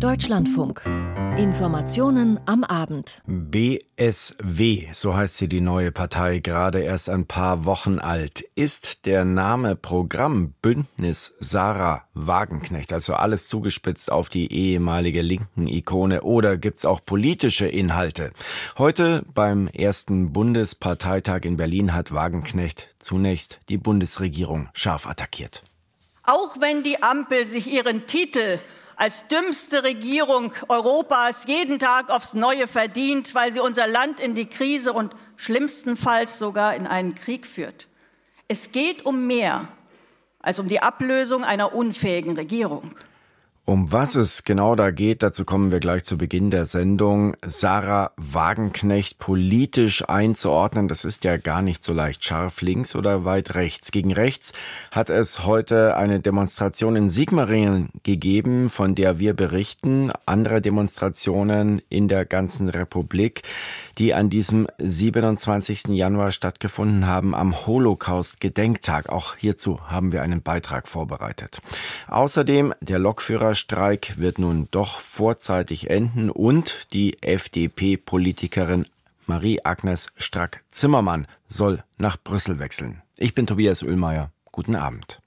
Deutschlandfunk. Informationen am Abend. BSW, so heißt sie die neue Partei, gerade erst ein paar Wochen alt. Ist der Name Programm Bündnis Sarah Wagenknecht, also alles zugespitzt auf die ehemalige linken Ikone oder gibt's auch politische Inhalte? Heute beim ersten Bundesparteitag in Berlin hat Wagenknecht zunächst die Bundesregierung scharf attackiert. Auch wenn die Ampel sich ihren Titel als dümmste Regierung Europas jeden Tag aufs Neue verdient, weil sie unser Land in die Krise und schlimmstenfalls sogar in einen Krieg führt. Es geht um mehr als um die Ablösung einer unfähigen Regierung. Um was es genau da geht, dazu kommen wir gleich zu Beginn der Sendung. Sarah Wagenknecht politisch einzuordnen, das ist ja gar nicht so leicht. Scharf links oder weit rechts. Gegen rechts hat es heute eine Demonstration in Sigmaringen gegeben, von der wir berichten. Andere Demonstrationen in der ganzen Republik, die an diesem 27. Januar stattgefunden haben, am Holocaust-Gedenktag. Auch hierzu haben wir einen Beitrag vorbereitet. Außerdem der Lokführer Streik wird nun doch vorzeitig enden und die FDP-Politikerin Marie-Agnes Strack-Zimmermann soll nach Brüssel wechseln. Ich bin Tobias Oehlmeier. Guten Abend.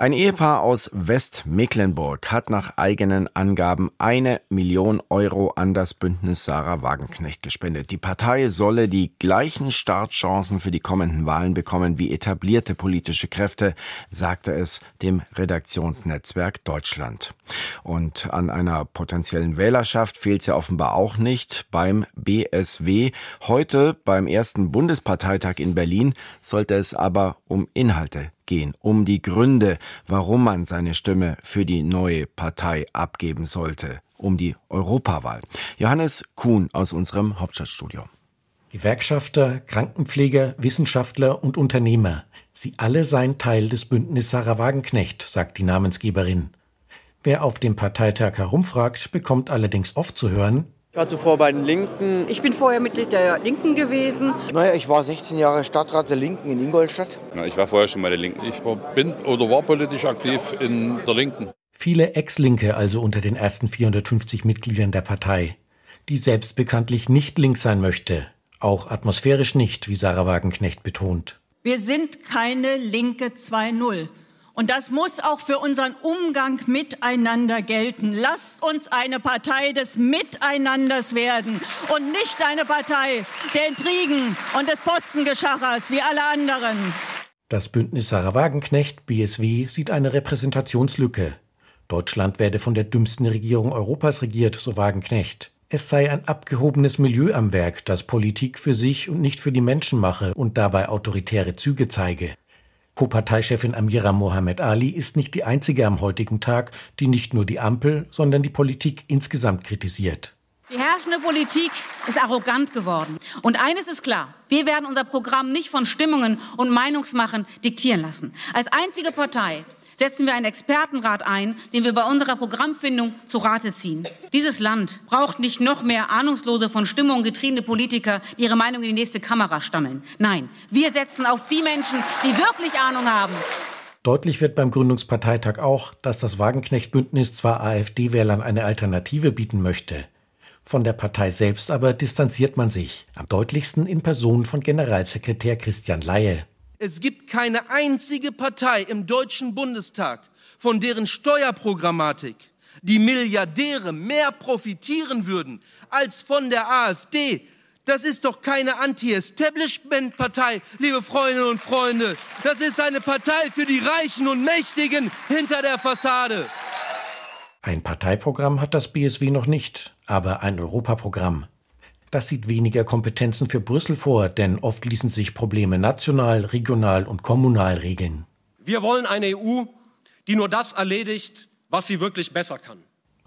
Ein Ehepaar aus Westmecklenburg hat nach eigenen Angaben eine Million Euro an das Bündnis Sarah Wagenknecht gespendet. Die Partei solle die gleichen Startchancen für die kommenden Wahlen bekommen wie etablierte politische Kräfte, sagte es dem Redaktionsnetzwerk Deutschland. Und an einer potenziellen Wählerschaft fehlt es ja offenbar auch nicht beim BSW. Heute beim ersten Bundesparteitag in Berlin sollte es aber um Inhalte gehen, um die Gründe, warum man seine Stimme für die neue Partei abgeben sollte, um die Europawahl. Johannes Kuhn aus unserem Hauptstadtstudio. Gewerkschafter, Krankenpfleger, Wissenschaftler und Unternehmer. Sie alle seien Teil des Bündnis Sarah Wagenknecht, sagt die Namensgeberin. Wer auf dem Parteitag herumfragt, bekommt allerdings oft zu hören, ich war zuvor bei den Linken. Ich bin vorher Mitglied der Linken gewesen. Naja, ich war 16 Jahre Stadtrat der Linken in Ingolstadt. Ja, ich war vorher schon bei der Linken. Ich war, bin oder war politisch aktiv in der Linken. Viele Ex-Linke also unter den ersten 450 Mitgliedern der Partei, die selbst bekanntlich nicht links sein möchte. Auch atmosphärisch nicht, wie Sarah Wagenknecht betont. Wir sind keine Linke 2.0. Und das muss auch für unseren Umgang miteinander gelten. Lasst uns eine Partei des Miteinanders werden und nicht eine Partei der Intrigen und des Postengeschachers wie alle anderen. Das Bündnis Sarah Wagenknecht, BSW, sieht eine Repräsentationslücke. Deutschland werde von der dümmsten Regierung Europas regiert, so Wagenknecht. Es sei ein abgehobenes Milieu am Werk, das Politik für sich und nicht für die Menschen mache und dabei autoritäre Züge zeige. Co-Parteichefin Amira Mohamed Ali ist nicht die einzige am heutigen Tag, die nicht nur die Ampel, sondern die Politik insgesamt kritisiert. Die herrschende Politik ist arrogant geworden. Und eines ist klar, wir werden unser Programm nicht von Stimmungen und Meinungsmachen diktieren lassen. Als einzige Partei setzen wir einen Expertenrat ein, den wir bei unserer Programmfindung zu Rate ziehen. Dieses Land braucht nicht noch mehr ahnungslose, von Stimmung getriebene Politiker, die ihre Meinung in die nächste Kamera stammeln. Nein, wir setzen auf die Menschen, die wirklich Ahnung haben. Deutlich wird beim Gründungsparteitag auch, dass das Wagenknecht-Bündnis zwar AfD-Wählern eine Alternative bieten möchte. Von der Partei selbst aber distanziert man sich, am deutlichsten in Person von Generalsekretär Christian Laie. Es gibt keine einzige Partei im Deutschen Bundestag, von deren Steuerprogrammatik die Milliardäre mehr profitieren würden als von der AfD. Das ist doch keine Anti-Establishment-Partei, liebe Freundinnen und Freunde. Das ist eine Partei für die Reichen und Mächtigen hinter der Fassade. Ein Parteiprogramm hat das BSW noch nicht, aber ein Europaprogramm. Das sieht weniger Kompetenzen für Brüssel vor, denn oft ließen sich Probleme national, regional und kommunal regeln. Wir wollen eine EU, die nur das erledigt, was sie wirklich besser kann.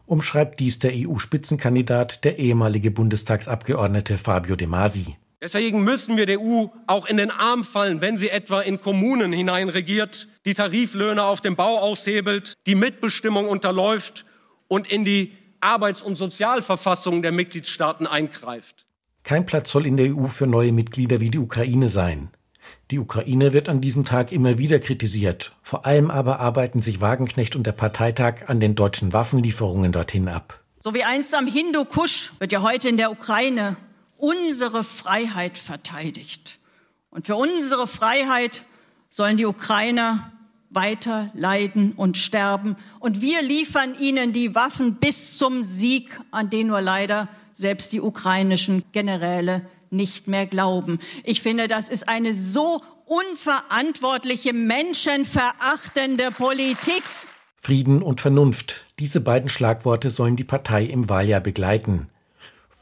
Umschreibt dies der EU-Spitzenkandidat, der ehemalige Bundestagsabgeordnete Fabio De Masi. Deswegen müssen wir der EU auch in den Arm fallen, wenn sie etwa in Kommunen hineinregiert, die Tariflöhne auf dem Bau aushebelt, die Mitbestimmung unterläuft und in die Arbeits- und Sozialverfassung der Mitgliedstaaten eingreift. Kein Platz soll in der EU für neue Mitglieder wie die Ukraine sein. Die Ukraine wird an diesem Tag immer wieder kritisiert. Vor allem aber arbeiten sich Wagenknecht und der Parteitag an den deutschen Waffenlieferungen dorthin ab. So wie einst am Hindukusch wird ja heute in der Ukraine unsere Freiheit verteidigt. Und für unsere Freiheit sollen die Ukrainer weiter leiden und sterben. Und wir liefern ihnen die Waffen bis zum Sieg, an den nur leider selbst die ukrainischen Generäle nicht mehr glauben. Ich finde, das ist eine so unverantwortliche, menschenverachtende Politik. Frieden und Vernunft. Diese beiden Schlagworte sollen die Partei im Wahljahr begleiten.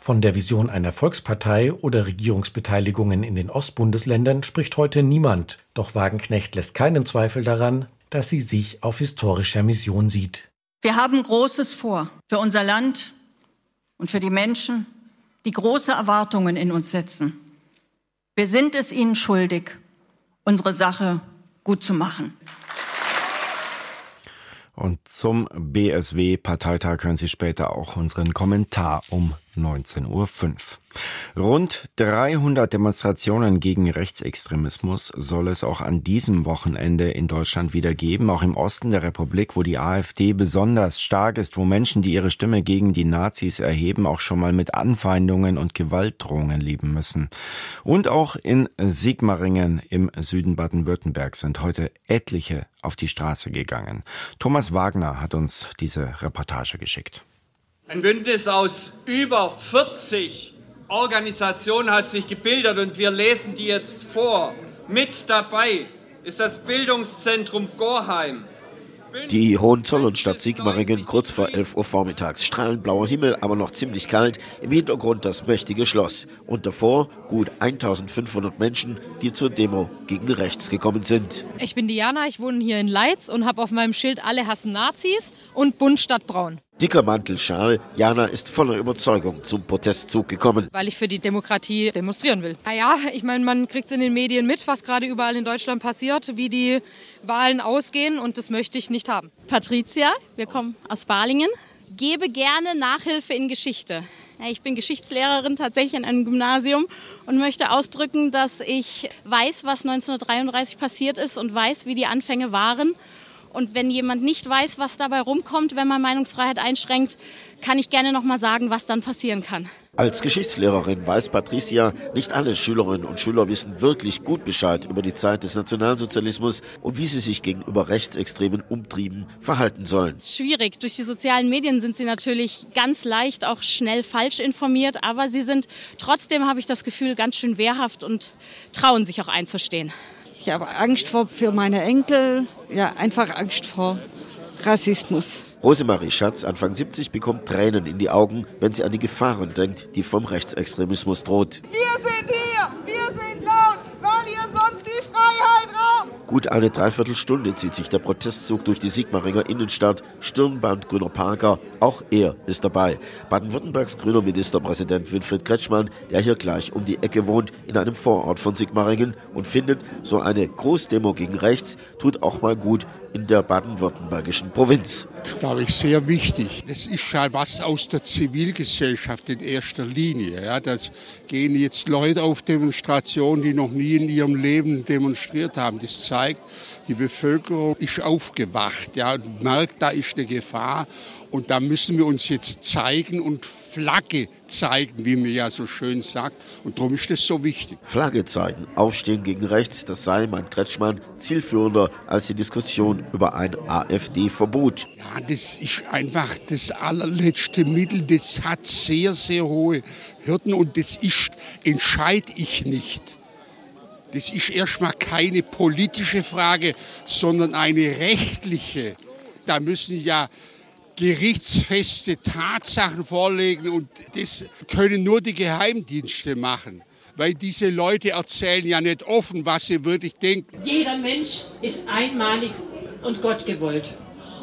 Von der Vision einer Volkspartei oder Regierungsbeteiligungen in den Ostbundesländern spricht heute niemand. Doch Wagenknecht lässt keinen Zweifel daran, dass sie sich auf historischer Mission sieht. Wir haben Großes vor für unser Land und für die Menschen, die große Erwartungen in uns setzen. Wir sind es ihnen schuldig, unsere Sache gut zu machen. Und zum BSW-Parteitag hören Sie später auch unseren Kommentar um 19.05 Uhr. Rund 300 Demonstrationen gegen Rechtsextremismus soll es auch an diesem Wochenende in Deutschland wieder geben, auch im Osten der Republik, wo die AfD besonders stark ist, wo Menschen, die ihre Stimme gegen die Nazis erheben, auch schon mal mit Anfeindungen und Gewaltdrohungen leben müssen. Und auch in Sigmaringen im Süden Baden-Württemberg sind heute etliche auf die Straße gegangen. Thomas Wagner hat uns diese Reportage geschickt. Ein Bündnis aus über 40 Organisationen hat sich gebildet und wir lesen die jetzt vor. Mit dabei ist das Bildungszentrum Gorheim. Die Hohenzollernstadt Sigmaringen kurz vor 11 Uhr vormittags. Strahlend blauer Himmel, aber noch ziemlich kalt. Im Hintergrund das mächtige Schloss. Und davor gut 1500 Menschen, die zur Demo gegen rechts gekommen sind. Ich bin Diana, ich wohne hier in Leitz und habe auf meinem Schild Alle hassen Nazis und Bund statt Braun. Dicker Mantelschal. Jana ist voller Überzeugung zum Protestzug gekommen. Weil ich für die Demokratie demonstrieren will. Naja, ich meine, man kriegt es in den Medien mit, was gerade überall in Deutschland passiert, wie die Wahlen ausgehen und das möchte ich nicht haben. Patricia, wir kommen aus Balingen. Gebe gerne Nachhilfe in Geschichte. Ich bin Geschichtslehrerin tatsächlich an einem Gymnasium und möchte ausdrücken, dass ich weiß, was 1933 passiert ist und weiß, wie die Anfänge waren und wenn jemand nicht weiß, was dabei rumkommt, wenn man Meinungsfreiheit einschränkt, kann ich gerne noch mal sagen, was dann passieren kann. Als Geschichtslehrerin weiß Patricia, nicht alle Schülerinnen und Schüler wissen wirklich gut Bescheid über die Zeit des Nationalsozialismus und wie sie sich gegenüber rechtsextremen Umtrieben verhalten sollen. Schwierig. Durch die sozialen Medien sind sie natürlich ganz leicht auch schnell falsch informiert, aber sie sind trotzdem, habe ich das Gefühl, ganz schön wehrhaft und trauen sich auch einzustehen. Ich habe Angst vor, für meine Enkel, ja, einfach Angst vor Rassismus. Rosemarie Schatz, Anfang 70, bekommt Tränen in die Augen, wenn sie an die Gefahren denkt, die vom Rechtsextremismus droht. Wir sind hier, wir sind laut, weil ihr sonst die Freiheit raubt. Gut eine Dreiviertelstunde zieht sich der Protestzug durch die Sigmaringer Innenstadt. Stirnband Grüner Parker, auch er ist dabei. Baden-Württembergs grüner Ministerpräsident Winfried Kretschmann, der hier gleich um die Ecke wohnt, in einem Vorort von Sigmaringen und findet, so eine Großdemo gegen rechts tut auch mal gut in der baden-württembergischen Provinz. Das glaube ich sehr wichtig. Das ist ja was aus der Zivilgesellschaft in erster Linie. Ja, das gehen jetzt Leute auf Demonstrationen, die noch nie in ihrem Leben demonstriert haben. Das zeigt, die Bevölkerung ist aufgewacht ja, und merkt, da ist eine Gefahr. Und da müssen wir uns jetzt zeigen und Flagge zeigen, wie man ja so schön sagt. Und darum ist das so wichtig. Flagge zeigen, aufstehen gegen rechts, das sei, mein Kretschmann, zielführender als die Diskussion über ein AfD-Verbot. Ja, das ist einfach das allerletzte Mittel. Das hat sehr, sehr hohe Hürden und das ist, entscheide ich nicht. Das ist erstmal keine politische Frage, sondern eine rechtliche. Da müssen ja gerichtsfeste Tatsachen vorlegen und das können nur die Geheimdienste machen. Weil diese Leute erzählen ja nicht offen, was sie wirklich denken. Jeder Mensch ist einmalig und Gott gewollt.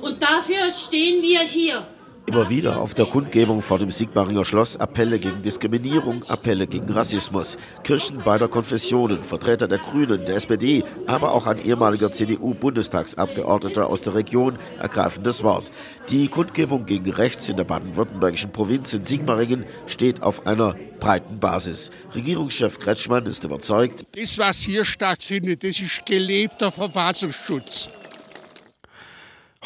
Und dafür stehen wir hier Immer wieder auf der Kundgebung vor dem Sigmaringer Schloss Appelle gegen Diskriminierung, Appelle gegen Rassismus. Kirchen beider Konfessionen, Vertreter der Grünen, der SPD, aber auch ein ehemaliger CDU-Bundestagsabgeordneter aus der Region ergreifen das Wort. Die Kundgebung gegen rechts in der baden-württembergischen Provinz in Sigmaringen steht auf einer breiten Basis. Regierungschef Kretschmann ist überzeugt, das, was hier stattfindet, das ist gelebter Verfassungsschutz.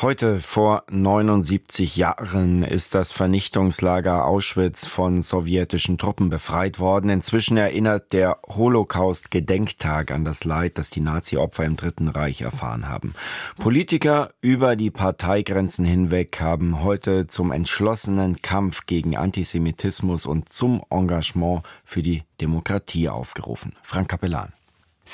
Heute vor 79 Jahren ist das Vernichtungslager Auschwitz von sowjetischen Truppen befreit worden. Inzwischen erinnert der Holocaust-Gedenktag an das Leid, das die Nazi-Opfer im Dritten Reich erfahren haben. Politiker über die Parteigrenzen hinweg haben heute zum entschlossenen Kampf gegen Antisemitismus und zum Engagement für die Demokratie aufgerufen. Frank Kapellan.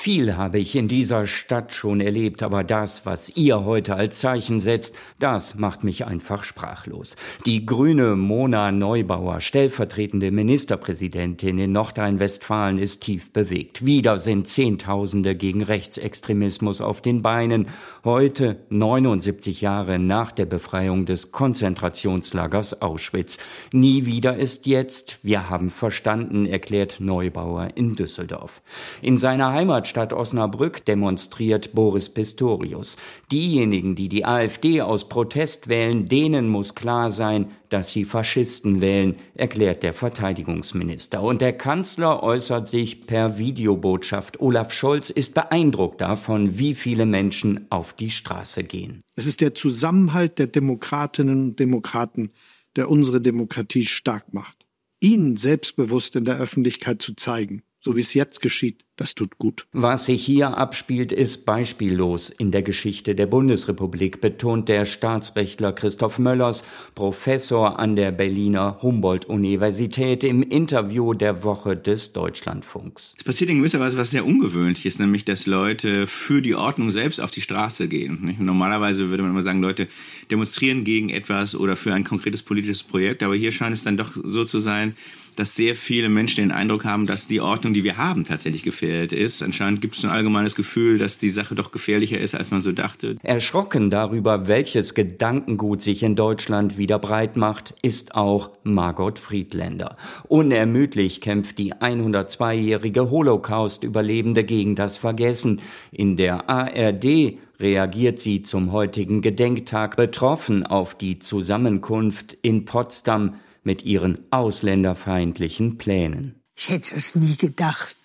Viel habe ich in dieser Stadt schon erlebt, aber das, was ihr heute als Zeichen setzt, das macht mich einfach sprachlos. Die grüne Mona Neubauer, stellvertretende Ministerpräsidentin in Nordrhein-Westfalen, ist tief bewegt. Wieder sind Zehntausende gegen Rechtsextremismus auf den Beinen. Heute, 79 Jahre nach der Befreiung des Konzentrationslagers Auschwitz. Nie wieder ist jetzt. Wir haben verstanden, erklärt Neubauer in Düsseldorf. In seiner Heimat Heimatstadt Osnabrück demonstriert Boris Pistorius. Diejenigen, die die AfD aus Protest wählen, denen muss klar sein, dass sie Faschisten wählen, erklärt der Verteidigungsminister. Und der Kanzler äußert sich per Videobotschaft. Olaf Scholz ist beeindruckt davon, wie viele Menschen auf die Straße gehen. Es ist der Zusammenhalt der Demokratinnen und Demokraten, der unsere Demokratie stark macht. Ihnen selbstbewusst in der Öffentlichkeit zu zeigen, so wie es jetzt geschieht, das tut gut. Was sich hier abspielt, ist beispiellos in der Geschichte der Bundesrepublik, betont der Staatsrechtler Christoph Möllers, Professor an der Berliner Humboldt-Universität im Interview der Woche des Deutschlandfunks. Es passiert in gewisser Weise was sehr Ungewöhnliches, nämlich dass Leute für die Ordnung selbst auf die Straße gehen. Normalerweise würde man immer sagen, Leute demonstrieren gegen etwas oder für ein konkretes politisches Projekt, aber hier scheint es dann doch so zu sein, dass sehr viele Menschen den Eindruck haben, dass die Ordnung, die wir haben, tatsächlich gefährdet ist. Anscheinend gibt es ein allgemeines Gefühl, dass die Sache doch gefährlicher ist, als man so dachte. Erschrocken darüber, welches Gedankengut sich in Deutschland wieder breit macht, ist auch Margot Friedländer. Unermüdlich kämpft die 102-jährige Holocaust-Überlebende gegen das Vergessen. In der ARD reagiert sie zum heutigen Gedenktag betroffen auf die Zusammenkunft in Potsdam mit ihren ausländerfeindlichen Plänen. Ich hätte es nie gedacht,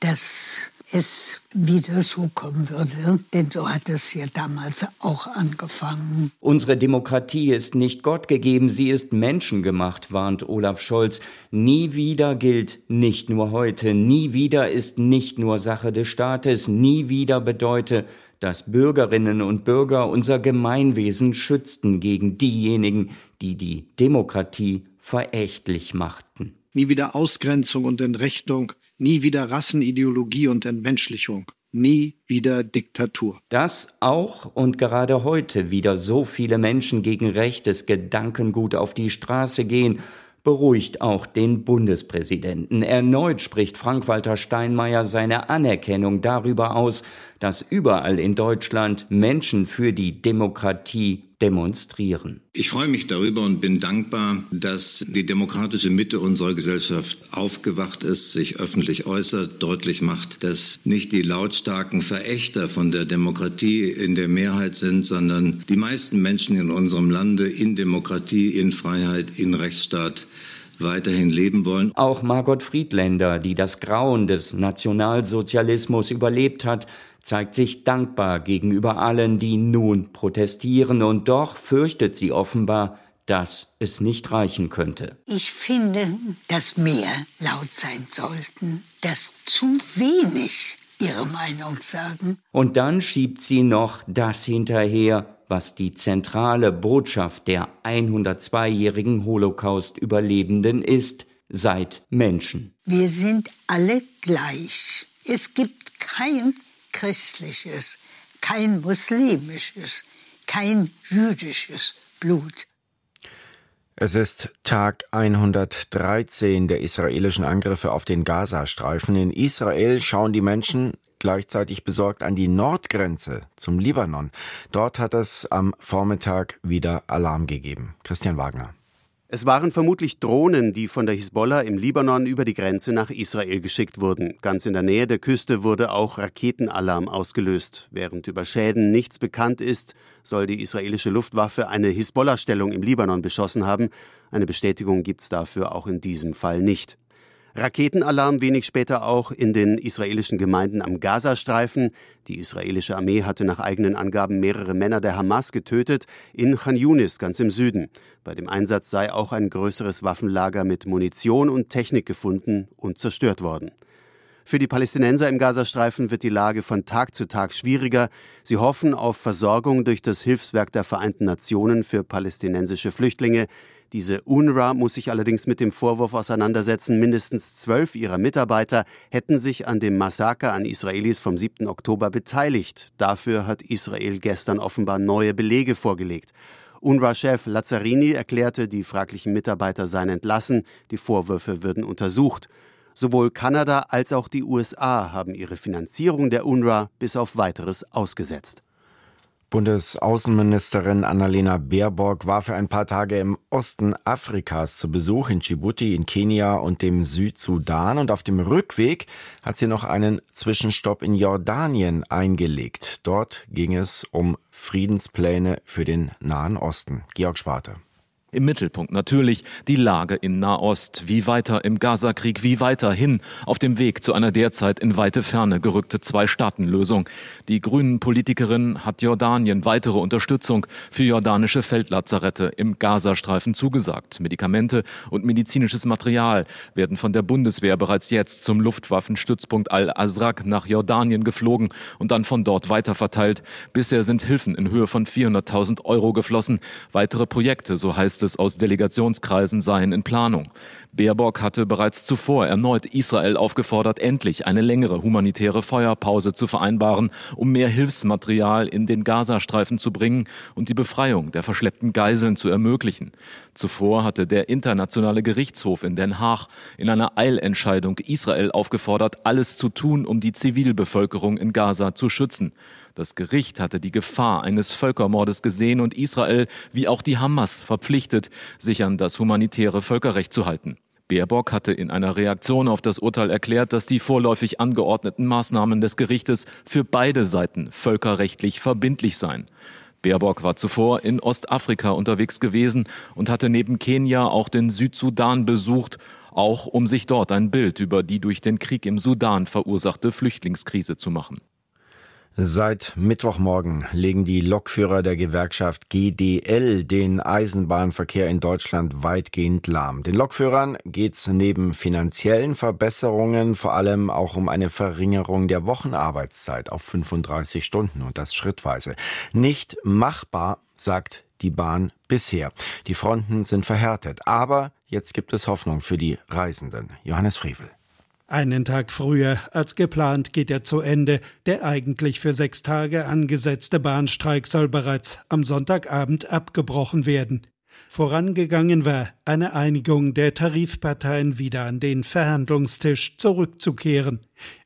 dass es wieder so kommen würde, denn so hat es ja damals auch angefangen. Unsere Demokratie ist nicht Gott gegeben, sie ist menschengemacht, warnt Olaf Scholz. Nie wieder gilt nicht nur heute, nie wieder ist nicht nur Sache des Staates, nie wieder bedeute, dass Bürgerinnen und Bürger unser Gemeinwesen schützten gegen diejenigen, die die Demokratie verächtlich machten. Nie wieder Ausgrenzung und Entrechtung, nie wieder Rassenideologie und Entmenschlichung, nie wieder Diktatur. Dass auch und gerade heute wieder so viele Menschen gegen rechtes Gedankengut auf die Straße gehen, beruhigt auch den Bundespräsidenten. Erneut spricht Frank-Walter Steinmeier seine Anerkennung darüber aus, dass überall in Deutschland Menschen für die Demokratie demonstrieren. Ich freue mich darüber und bin dankbar, dass die demokratische Mitte unserer Gesellschaft aufgewacht ist, sich öffentlich äußert, deutlich macht, dass nicht die lautstarken Verächter von der Demokratie in der Mehrheit sind, sondern die meisten Menschen in unserem Lande in Demokratie, in Freiheit, in Rechtsstaat weiterhin leben wollen. Auch Margot Friedländer, die das Grauen des Nationalsozialismus überlebt hat, zeigt sich dankbar gegenüber allen, die nun protestieren, und doch fürchtet sie offenbar, dass es nicht reichen könnte. Ich finde, dass mehr laut sein sollten, dass zu wenig ihre Meinung sagen. Und dann schiebt sie noch das hinterher, was die zentrale Botschaft der 102-jährigen Holocaust-Überlebenden ist, seid Menschen. Wir sind alle gleich. Es gibt kein christliches, kein muslimisches, kein jüdisches Blut. Es ist Tag 113 der israelischen Angriffe auf den Gazastreifen. In Israel schauen die Menschen gleichzeitig besorgt an die Nordgrenze zum Libanon. Dort hat es am Vormittag wieder Alarm gegeben. Christian Wagner. Es waren vermutlich Drohnen, die von der Hisbollah im Libanon über die Grenze nach Israel geschickt wurden. Ganz in der Nähe der Küste wurde auch Raketenalarm ausgelöst. Während über Schäden nichts bekannt ist, soll die israelische Luftwaffe eine Hisbollah-Stellung im Libanon beschossen haben. Eine Bestätigung gibt es dafür auch in diesem Fall nicht. Raketenalarm wenig später auch in den israelischen Gemeinden am Gazastreifen. Die israelische Armee hatte nach eigenen Angaben mehrere Männer der Hamas getötet in Khan Yunis, ganz im Süden. Bei dem Einsatz sei auch ein größeres Waffenlager mit Munition und Technik gefunden und zerstört worden. Für die Palästinenser im Gazastreifen wird die Lage von Tag zu Tag schwieriger. Sie hoffen auf Versorgung durch das Hilfswerk der Vereinten Nationen für palästinensische Flüchtlinge. Diese UNRWA muss sich allerdings mit dem Vorwurf auseinandersetzen, mindestens zwölf ihrer Mitarbeiter hätten sich an dem Massaker an Israelis vom 7. Oktober beteiligt. Dafür hat Israel gestern offenbar neue Belege vorgelegt. UNRWA-Chef Lazzarini erklärte, die fraglichen Mitarbeiter seien entlassen, die Vorwürfe würden untersucht. Sowohl Kanada als auch die USA haben ihre Finanzierung der UNRWA bis auf weiteres ausgesetzt. Bundesaußenministerin Annalena Baerbock war für ein paar Tage im Osten Afrikas zu Besuch in Djibouti, in Kenia und dem Südsudan. Und auf dem Rückweg hat sie noch einen Zwischenstopp in Jordanien eingelegt. Dort ging es um Friedenspläne für den Nahen Osten. Georg Schwarte. Im Mittelpunkt natürlich die Lage in Nahost. Wie weiter im Gazakrieg, wie weiter hin auf dem Weg zu einer derzeit in weite Ferne gerückte Zwei-Staaten-Lösung. Die grünen Politikerin hat Jordanien weitere Unterstützung für jordanische Feldlazarette im Gazastreifen zugesagt. Medikamente und medizinisches Material werden von der Bundeswehr bereits jetzt zum Luftwaffenstützpunkt Al-Azraq nach Jordanien geflogen und dann von dort weiterverteilt. Bisher sind Hilfen in Höhe von 400.000 Euro geflossen. Weitere Projekte, so heißt es aus Delegationskreisen seien in Planung. Baerbock hatte bereits zuvor erneut Israel aufgefordert, endlich eine längere humanitäre Feuerpause zu vereinbaren, um mehr Hilfsmaterial in den Gazastreifen zu bringen und die Befreiung der verschleppten Geiseln zu ermöglichen. Zuvor hatte der Internationale Gerichtshof in Den Haag in einer Eilentscheidung Israel aufgefordert, alles zu tun, um die Zivilbevölkerung in Gaza zu schützen. Das Gericht hatte die Gefahr eines Völkermordes gesehen und Israel wie auch die Hamas verpflichtet, sich an das humanitäre Völkerrecht zu halten. Baerbock hatte in einer Reaktion auf das Urteil erklärt, dass die vorläufig angeordneten Maßnahmen des Gerichtes für beide Seiten völkerrechtlich verbindlich seien. Baerbock war zuvor in Ostafrika unterwegs gewesen und hatte neben Kenia auch den Südsudan besucht, auch um sich dort ein Bild über die durch den Krieg im Sudan verursachte Flüchtlingskrise zu machen. Seit Mittwochmorgen legen die Lokführer der Gewerkschaft GDL den Eisenbahnverkehr in Deutschland weitgehend lahm. Den Lokführern geht es neben finanziellen Verbesserungen vor allem auch um eine Verringerung der Wochenarbeitszeit auf 35 Stunden und das schrittweise. Nicht machbar, sagt die Bahn bisher. Die Fronten sind verhärtet, aber jetzt gibt es Hoffnung für die Reisenden. Johannes Frevel. Einen Tag früher als geplant geht er zu Ende. Der eigentlich für sechs Tage angesetzte Bahnstreik soll bereits am Sonntagabend abgebrochen werden. Vorangegangen war eine Einigung der Tarifparteien wieder an den Verhandlungstisch zurückzukehren.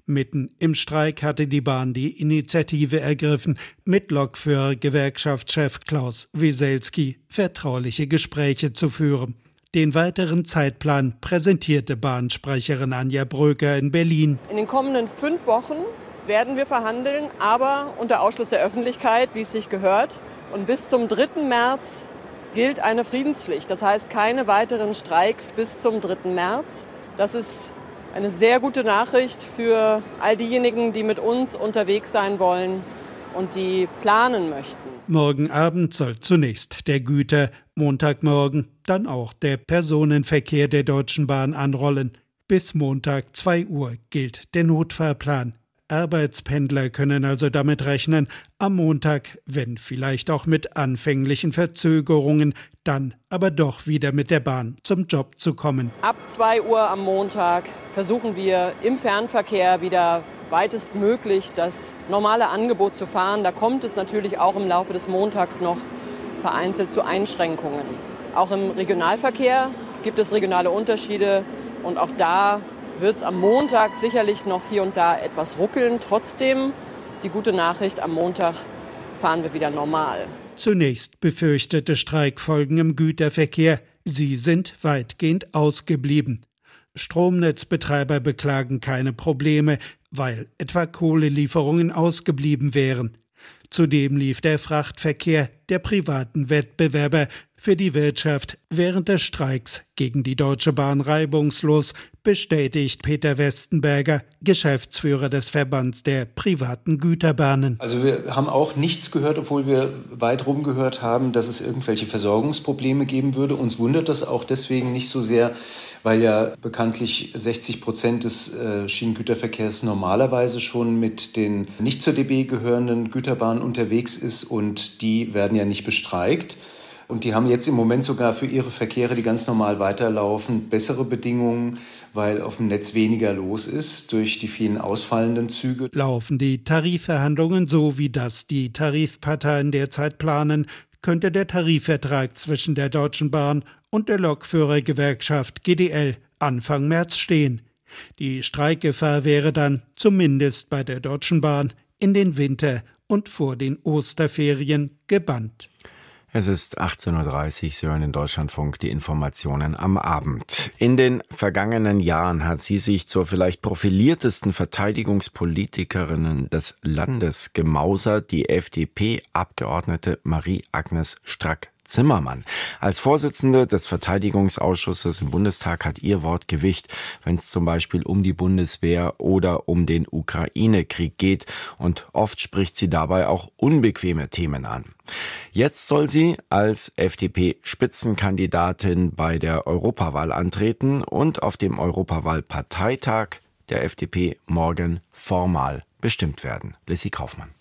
Mitten im Streik hatte die Bahn die Initiative ergriffen, mit Lokführer Gewerkschaftschef Klaus Wieselski vertrauliche Gespräche zu führen. Den weiteren Zeitplan präsentierte Bahnsprecherin Anja Bröker in Berlin. In den kommenden fünf Wochen werden wir verhandeln, aber unter Ausschluss der Öffentlichkeit, wie es sich gehört. Und bis zum 3. März gilt eine Friedenspflicht. Das heißt keine weiteren Streiks bis zum 3. März. Das ist eine sehr gute Nachricht für all diejenigen, die mit uns unterwegs sein wollen und die planen möchten. Morgen Abend soll zunächst der Güter, Montagmorgen dann auch der Personenverkehr der Deutschen Bahn anrollen. Bis Montag 2 Uhr gilt der Notfahrplan. Arbeitspendler können also damit rechnen, am Montag, wenn vielleicht auch mit anfänglichen Verzögerungen, dann aber doch wieder mit der Bahn zum Job zu kommen. Ab 2 Uhr am Montag versuchen wir im Fernverkehr wieder weitestmöglich das normale Angebot zu fahren. Da kommt es natürlich auch im Laufe des Montags noch vereinzelt zu Einschränkungen. Auch im Regionalverkehr gibt es regionale Unterschiede und auch da wird es am Montag sicherlich noch hier und da etwas ruckeln. Trotzdem die gute Nachricht, am Montag fahren wir wieder normal. Zunächst befürchtete Streikfolgen im Güterverkehr. Sie sind weitgehend ausgeblieben. Stromnetzbetreiber beklagen keine Probleme, weil etwa Kohlelieferungen ausgeblieben wären. Zudem lief der Frachtverkehr der privaten Wettbewerber für die Wirtschaft während des Streiks gegen die Deutsche Bahn reibungslos, bestätigt Peter Westenberger, Geschäftsführer des Verbands der privaten Güterbahnen. Also wir haben auch nichts gehört, obwohl wir weit rumgehört haben, dass es irgendwelche Versorgungsprobleme geben würde. Uns wundert das auch deswegen nicht so sehr, weil ja bekanntlich 60 Prozent des äh, Schienengüterverkehrs normalerweise schon mit den nicht zur DB gehörenden Güterbahnen unterwegs ist und die werden ja nicht bestreikt. Und die haben jetzt im Moment sogar für ihre Verkehre, die ganz normal weiterlaufen, bessere Bedingungen, weil auf dem Netz weniger los ist durch die vielen ausfallenden Züge. Laufen die Tarifverhandlungen so, wie das die Tarifparteien derzeit planen, könnte der Tarifvertrag zwischen der Deutschen Bahn und der Lokführergewerkschaft GDL Anfang März stehen. Die Streikgefahr wäre dann, zumindest bei der Deutschen Bahn, in den Winter und vor den Osterferien gebannt. Es ist 18.30 Uhr, Sie hören in Deutschlandfunk die Informationen am Abend. In den vergangenen Jahren hat sie sich zur vielleicht profiliertesten Verteidigungspolitikerin des Landes gemausert, die FDP-Abgeordnete Marie-Agnes Strack Zimmermann. Als Vorsitzende des Verteidigungsausschusses im Bundestag hat ihr Wort Gewicht, wenn es zum Beispiel um die Bundeswehr oder um den Ukraine-Krieg geht. Und oft spricht sie dabei auch unbequeme Themen an. Jetzt soll sie als FDP-Spitzenkandidatin bei der Europawahl antreten und auf dem Europawahlparteitag der FDP morgen formal bestimmt werden. Lissy Kaufmann.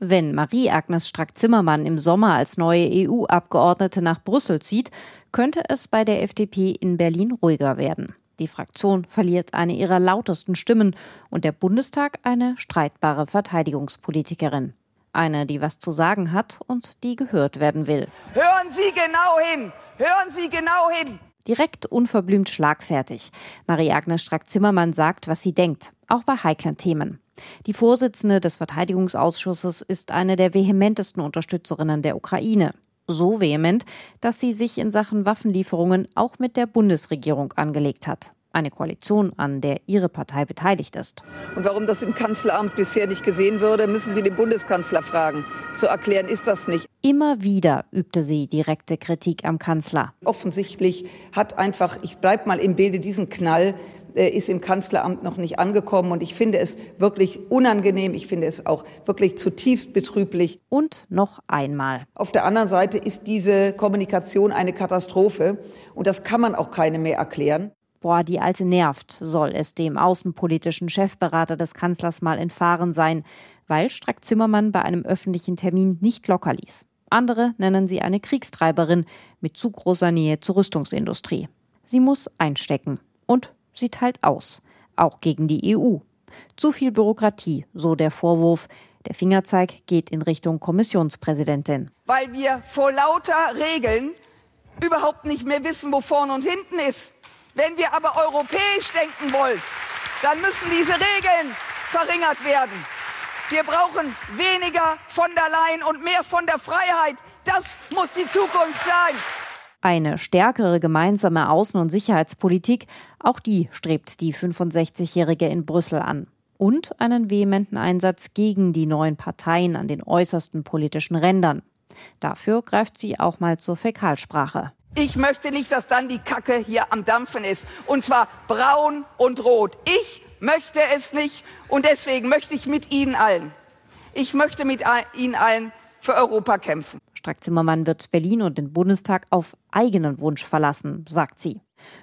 Wenn Marie-Agnes Strack-Zimmermann im Sommer als neue EU-Abgeordnete nach Brüssel zieht, könnte es bei der FDP in Berlin ruhiger werden. Die Fraktion verliert eine ihrer lautesten Stimmen und der Bundestag eine streitbare Verteidigungspolitikerin. Eine, die was zu sagen hat und die gehört werden will. Hören Sie genau hin! Hören Sie genau hin! Direkt unverblümt schlagfertig. Marie-Agnes Strack-Zimmermann sagt, was sie denkt, auch bei heiklen Themen. Die Vorsitzende des Verteidigungsausschusses ist eine der vehementesten Unterstützerinnen der Ukraine. So vehement, dass sie sich in Sachen Waffenlieferungen auch mit der Bundesregierung angelegt hat. Eine Koalition, an der Ihre Partei beteiligt ist. Und warum das im Kanzleramt bisher nicht gesehen würde, müssen Sie den Bundeskanzler fragen. Zu erklären ist das nicht. Immer wieder übte sie direkte Kritik am Kanzler. Offensichtlich hat einfach, ich bleibe mal im Bilde, diesen Knall äh, ist im Kanzleramt noch nicht angekommen. Und ich finde es wirklich unangenehm. Ich finde es auch wirklich zutiefst betrüblich. Und noch einmal. Auf der anderen Seite ist diese Kommunikation eine Katastrophe. Und das kann man auch keine mehr erklären. Boah, die Alte nervt, soll es dem außenpolitischen Chefberater des Kanzlers mal entfahren sein, weil Strack Zimmermann bei einem öffentlichen Termin nicht locker ließ. Andere nennen sie eine Kriegstreiberin mit zu großer Nähe zur Rüstungsindustrie. Sie muss einstecken. Und sie teilt aus, auch gegen die EU. Zu viel Bürokratie, so der Vorwurf. Der Fingerzeig geht in Richtung Kommissionspräsidentin. Weil wir vor lauter Regeln überhaupt nicht mehr wissen, wo vorne und hinten ist. Wenn wir aber europäisch denken wollen, dann müssen diese Regeln verringert werden. Wir brauchen weniger von der Leyen und mehr von der Freiheit. Das muss die Zukunft sein. Eine stärkere gemeinsame Außen- und Sicherheitspolitik, auch die strebt die 65-Jährige in Brüssel an. Und einen vehementen Einsatz gegen die neuen Parteien an den äußersten politischen Rändern. Dafür greift sie auch mal zur Fäkalsprache. Ich möchte nicht, dass dann die Kacke hier am Dampfen ist. Und zwar braun und rot. Ich möchte es nicht. Und deswegen möchte ich mit Ihnen allen, ich möchte mit Ihnen allen für Europa kämpfen. Strack-Zimmermann wird Berlin und den Bundestag auf eigenen Wunsch verlassen, sagt sie.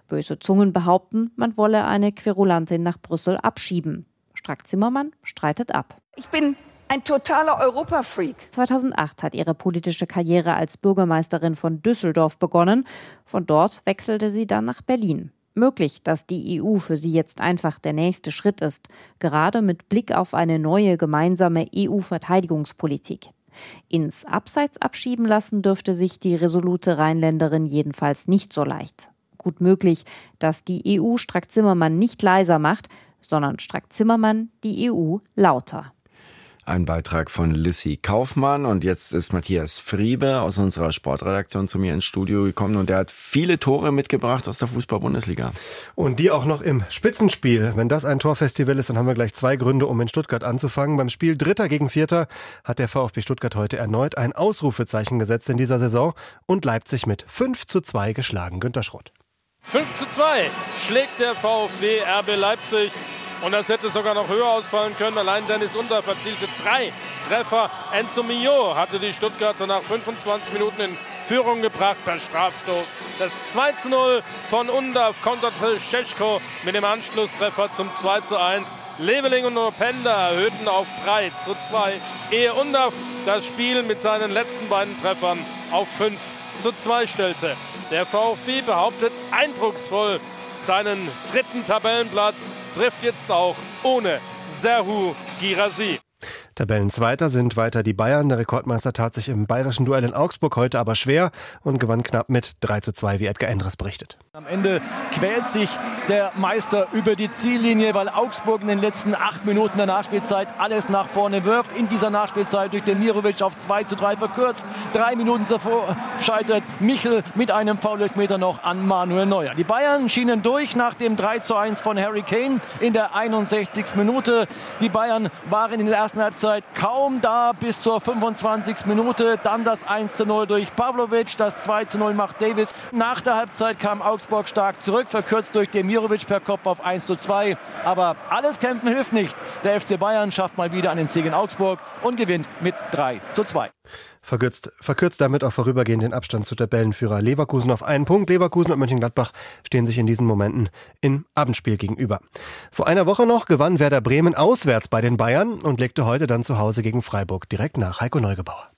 Böse Zungen behaupten, man wolle eine Querulantin nach Brüssel abschieben. Strack-Zimmermann streitet ab. Ich bin ein totaler Europafreak. 2008 hat ihre politische Karriere als Bürgermeisterin von Düsseldorf begonnen. Von dort wechselte sie dann nach Berlin. Möglich, dass die EU für sie jetzt einfach der nächste Schritt ist, gerade mit Blick auf eine neue gemeinsame EU-Verteidigungspolitik. Ins Abseits abschieben lassen dürfte sich die resolute Rheinländerin jedenfalls nicht so leicht. Gut möglich, dass die EU Strack Zimmermann nicht leiser macht, sondern Strack Zimmermann die EU lauter. Ein Beitrag von Lissy Kaufmann und jetzt ist Matthias Friebe aus unserer Sportredaktion zu mir ins Studio gekommen und der hat viele Tore mitgebracht aus der Fußball-Bundesliga. Und die auch noch im Spitzenspiel. Wenn das ein Torfestival ist, dann haben wir gleich zwei Gründe, um in Stuttgart anzufangen. Beim Spiel Dritter gegen Vierter hat der VfB Stuttgart heute erneut ein Ausrufezeichen gesetzt in dieser Saison und Leipzig mit 5 zu 2 geschlagen. Günter Schrott. 5 zu 2 schlägt der VfB RB Leipzig und das hätte sogar noch höher ausfallen können. Allein Dennis Unter verzielte drei Treffer. Enzo Mio hatte die Stuttgarter nach 25 Minuten in Führung gebracht per Strafstoß. Das 2 zu 0 von Undav konterte Scheschko mit dem Anschlusstreffer zum 2 zu 1. Leveling und Openda erhöhten auf 3 zu 2, ehe Undav das Spiel mit seinen letzten beiden Treffern auf 5 zu 2 stellte. Der VfB behauptet eindrucksvoll seinen dritten Tabellenplatz trifft jetzt auch ohne Serhu Girasi. Tabellenzweiter sind weiter die Bayern. Der Rekordmeister tat sich im bayerischen Duell in Augsburg heute aber schwer und gewann knapp mit 3 zu 2, wie Edgar Endres berichtet. Am Ende quält sich der Meister über die Ziellinie, weil Augsburg in den letzten acht Minuten der Nachspielzeit alles nach vorne wirft. In dieser Nachspielzeit durch Demirovic auf 2 zu 3 verkürzt. Drei Minuten zuvor scheitert Michel mit einem Foulelfmeter noch an Manuel Neuer. Die Bayern schienen durch nach dem 3 zu 1 von Harry Kane in der 61. Minute. Die Bayern waren in der ersten Halbzeit Halbzeit kaum da bis zur 25. Minute. Dann das 1 zu 0 durch Pavlovic, das 2 zu 0 macht Davis. Nach der Halbzeit kam Augsburg stark zurück, verkürzt durch Demirovic per Kopf auf 1 zu 2. Aber alles kämpfen hilft nicht. Der FC Bayern schafft mal wieder einen Sieg in Augsburg und gewinnt mit 3 zu 2 verkürzt, verkürzt damit auch vorübergehend den Abstand zu Tabellenführer Leverkusen auf einen Punkt. Leverkusen und Mönchengladbach stehen sich in diesen Momenten im Abendspiel gegenüber. Vor einer Woche noch gewann Werder Bremen auswärts bei den Bayern und legte heute dann zu Hause gegen Freiburg direkt nach Heiko Neugebauer.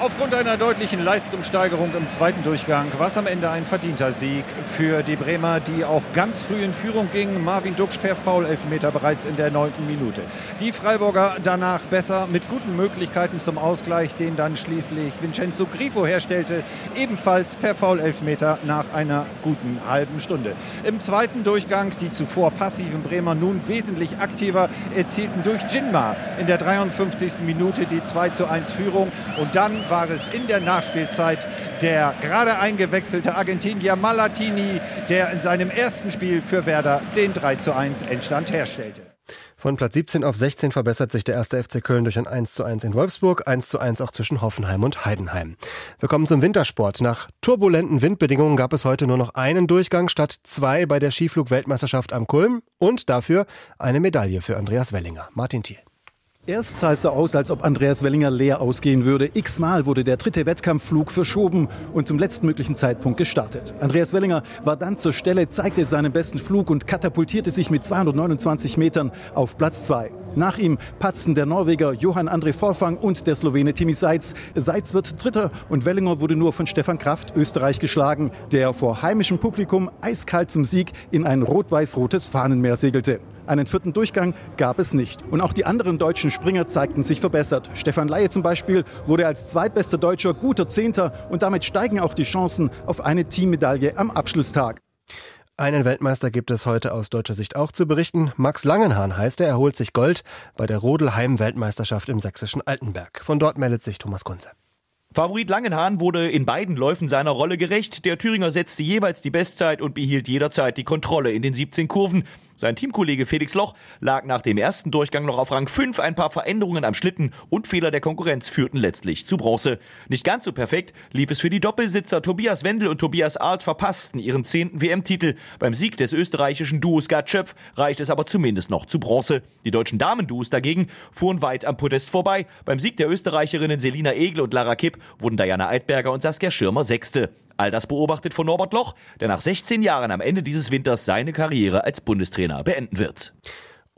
Aufgrund einer deutlichen Leistungssteigerung im zweiten Durchgang war es am Ende ein verdienter Sieg für die Bremer, die auch ganz früh in Führung gingen. Marvin Duksch per Foul-Elfmeter bereits in der neunten Minute. Die Freiburger danach besser mit guten Möglichkeiten zum Ausgleich, den dann schließlich Vincenzo Grifo herstellte, ebenfalls per Foul-Elfmeter nach einer guten halben Stunde. Im zweiten Durchgang die zuvor passiven Bremer nun wesentlich aktiver erzielten durch Jinma in der 53. Minute die 2 zu 1 Führung und dann war es in der Nachspielzeit der gerade eingewechselte Argentinier Malatini, der in seinem ersten Spiel für Werder den 3 zu 1 Endstand herstellte. Von Platz 17 auf 16 verbessert sich der erste FC Köln durch ein 1 zu 1 in Wolfsburg, 1 zu 1 auch zwischen Hoffenheim und Heidenheim. Wir kommen zum Wintersport. Nach turbulenten Windbedingungen gab es heute nur noch einen Durchgang statt zwei bei der Skiflug-Weltmeisterschaft am Kulm und dafür eine Medaille für Andreas Wellinger. Martin Thiel. Erst sah es so aus, als ob Andreas Wellinger leer ausgehen würde. X-mal wurde der dritte Wettkampfflug verschoben und zum letzten möglichen Zeitpunkt gestartet. Andreas Wellinger war dann zur Stelle, zeigte seinen besten Flug und katapultierte sich mit 229 Metern auf Platz 2. Nach ihm patzten der Norweger Johann André Vorfang und der Slowene Timi Seitz. Seitz wird Dritter und Wellinger wurde nur von Stefan Kraft, Österreich, geschlagen, der vor heimischem Publikum eiskalt zum Sieg in ein rot-weiß-rotes Fahnenmeer segelte. Einen vierten Durchgang gab es nicht. Und auch die anderen deutschen Springer zeigten sich verbessert. Stefan Laie zum Beispiel wurde als zweitbester Deutscher guter Zehnter und damit steigen auch die Chancen auf eine Teammedaille am Abschlusstag. Einen Weltmeister gibt es heute aus deutscher Sicht auch zu berichten. Max Langenhahn heißt er, er holt sich Gold bei der Rodelheim-Weltmeisterschaft im sächsischen Altenberg. Von dort meldet sich Thomas Kunze. Favorit Langenhahn wurde in beiden Läufen seiner Rolle gerecht. Der Thüringer setzte jeweils die Bestzeit und behielt jederzeit die Kontrolle in den 17 Kurven. Sein Teamkollege Felix Loch lag nach dem ersten Durchgang noch auf Rang 5. Ein paar Veränderungen am Schlitten und Fehler der Konkurrenz führten letztlich zu Bronze. Nicht ganz so perfekt lief es für die Doppelsitzer. Tobias Wendel und Tobias Arlt verpassten ihren zehnten WM-Titel. Beim Sieg des österreichischen Duos Gerd Schöpf reicht es aber zumindest noch zu Bronze. Die deutschen Damenduos dagegen fuhren weit am Podest vorbei. Beim Sieg der Österreicherinnen Selina Egel und Lara Kipp wurden Diana Eidberger und Saskia Schirmer Sechste. All das beobachtet von Norbert Loch, der nach 16 Jahren am Ende dieses Winters seine Karriere als Bundestrainer beenden wird.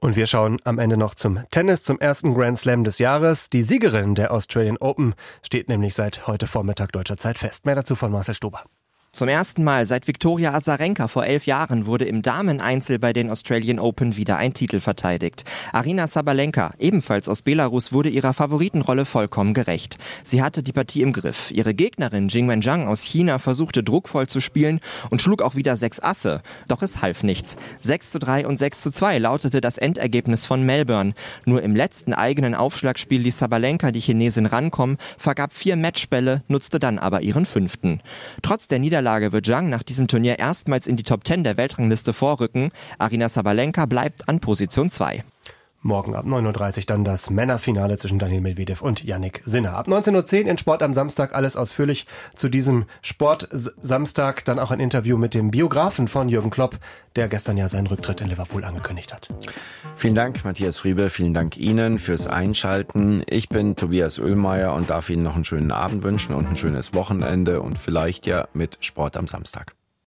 Und wir schauen am Ende noch zum Tennis, zum ersten Grand Slam des Jahres. Die Siegerin der Australian Open steht nämlich seit heute Vormittag deutscher Zeit fest. Mehr dazu von Marcel Stober. Zum ersten Mal seit Viktoria Azarenka vor elf Jahren wurde im Dameneinzel bei den Australian Open wieder ein Titel verteidigt. Arina Sabalenka, ebenfalls aus Belarus, wurde ihrer Favoritenrolle vollkommen gerecht. Sie hatte die Partie im Griff. Ihre Gegnerin Jing Wenjiang aus China versuchte druckvoll zu spielen und schlug auch wieder sechs Asse. Doch es half nichts. 6 zu 3 und 6 zu 2 lautete das Endergebnis von Melbourne. Nur im letzten eigenen Aufschlagspiel ließ Sabalenka die Chinesin rankommen, vergab vier Matchbälle, nutzte dann aber ihren fünften. Trotz der Niederlage Niederlage wird Zhang nach diesem Turnier erstmals in die Top 10 der Weltrangliste vorrücken. Arina Sabalenka bleibt an Position 2. Morgen ab 9.30 Uhr dann das Männerfinale zwischen Daniel Medvedev und Yannick Sinner. Ab 19.10 Uhr in Sport am Samstag alles ausführlich zu diesem Sport Samstag. Dann auch ein Interview mit dem Biografen von Jürgen Klopp, der gestern ja seinen Rücktritt in Liverpool angekündigt hat. Vielen Dank, Matthias Friebe. Vielen Dank Ihnen fürs Einschalten. Ich bin Tobias Oehlmeier und darf Ihnen noch einen schönen Abend wünschen und ein schönes Wochenende und vielleicht ja mit Sport am Samstag.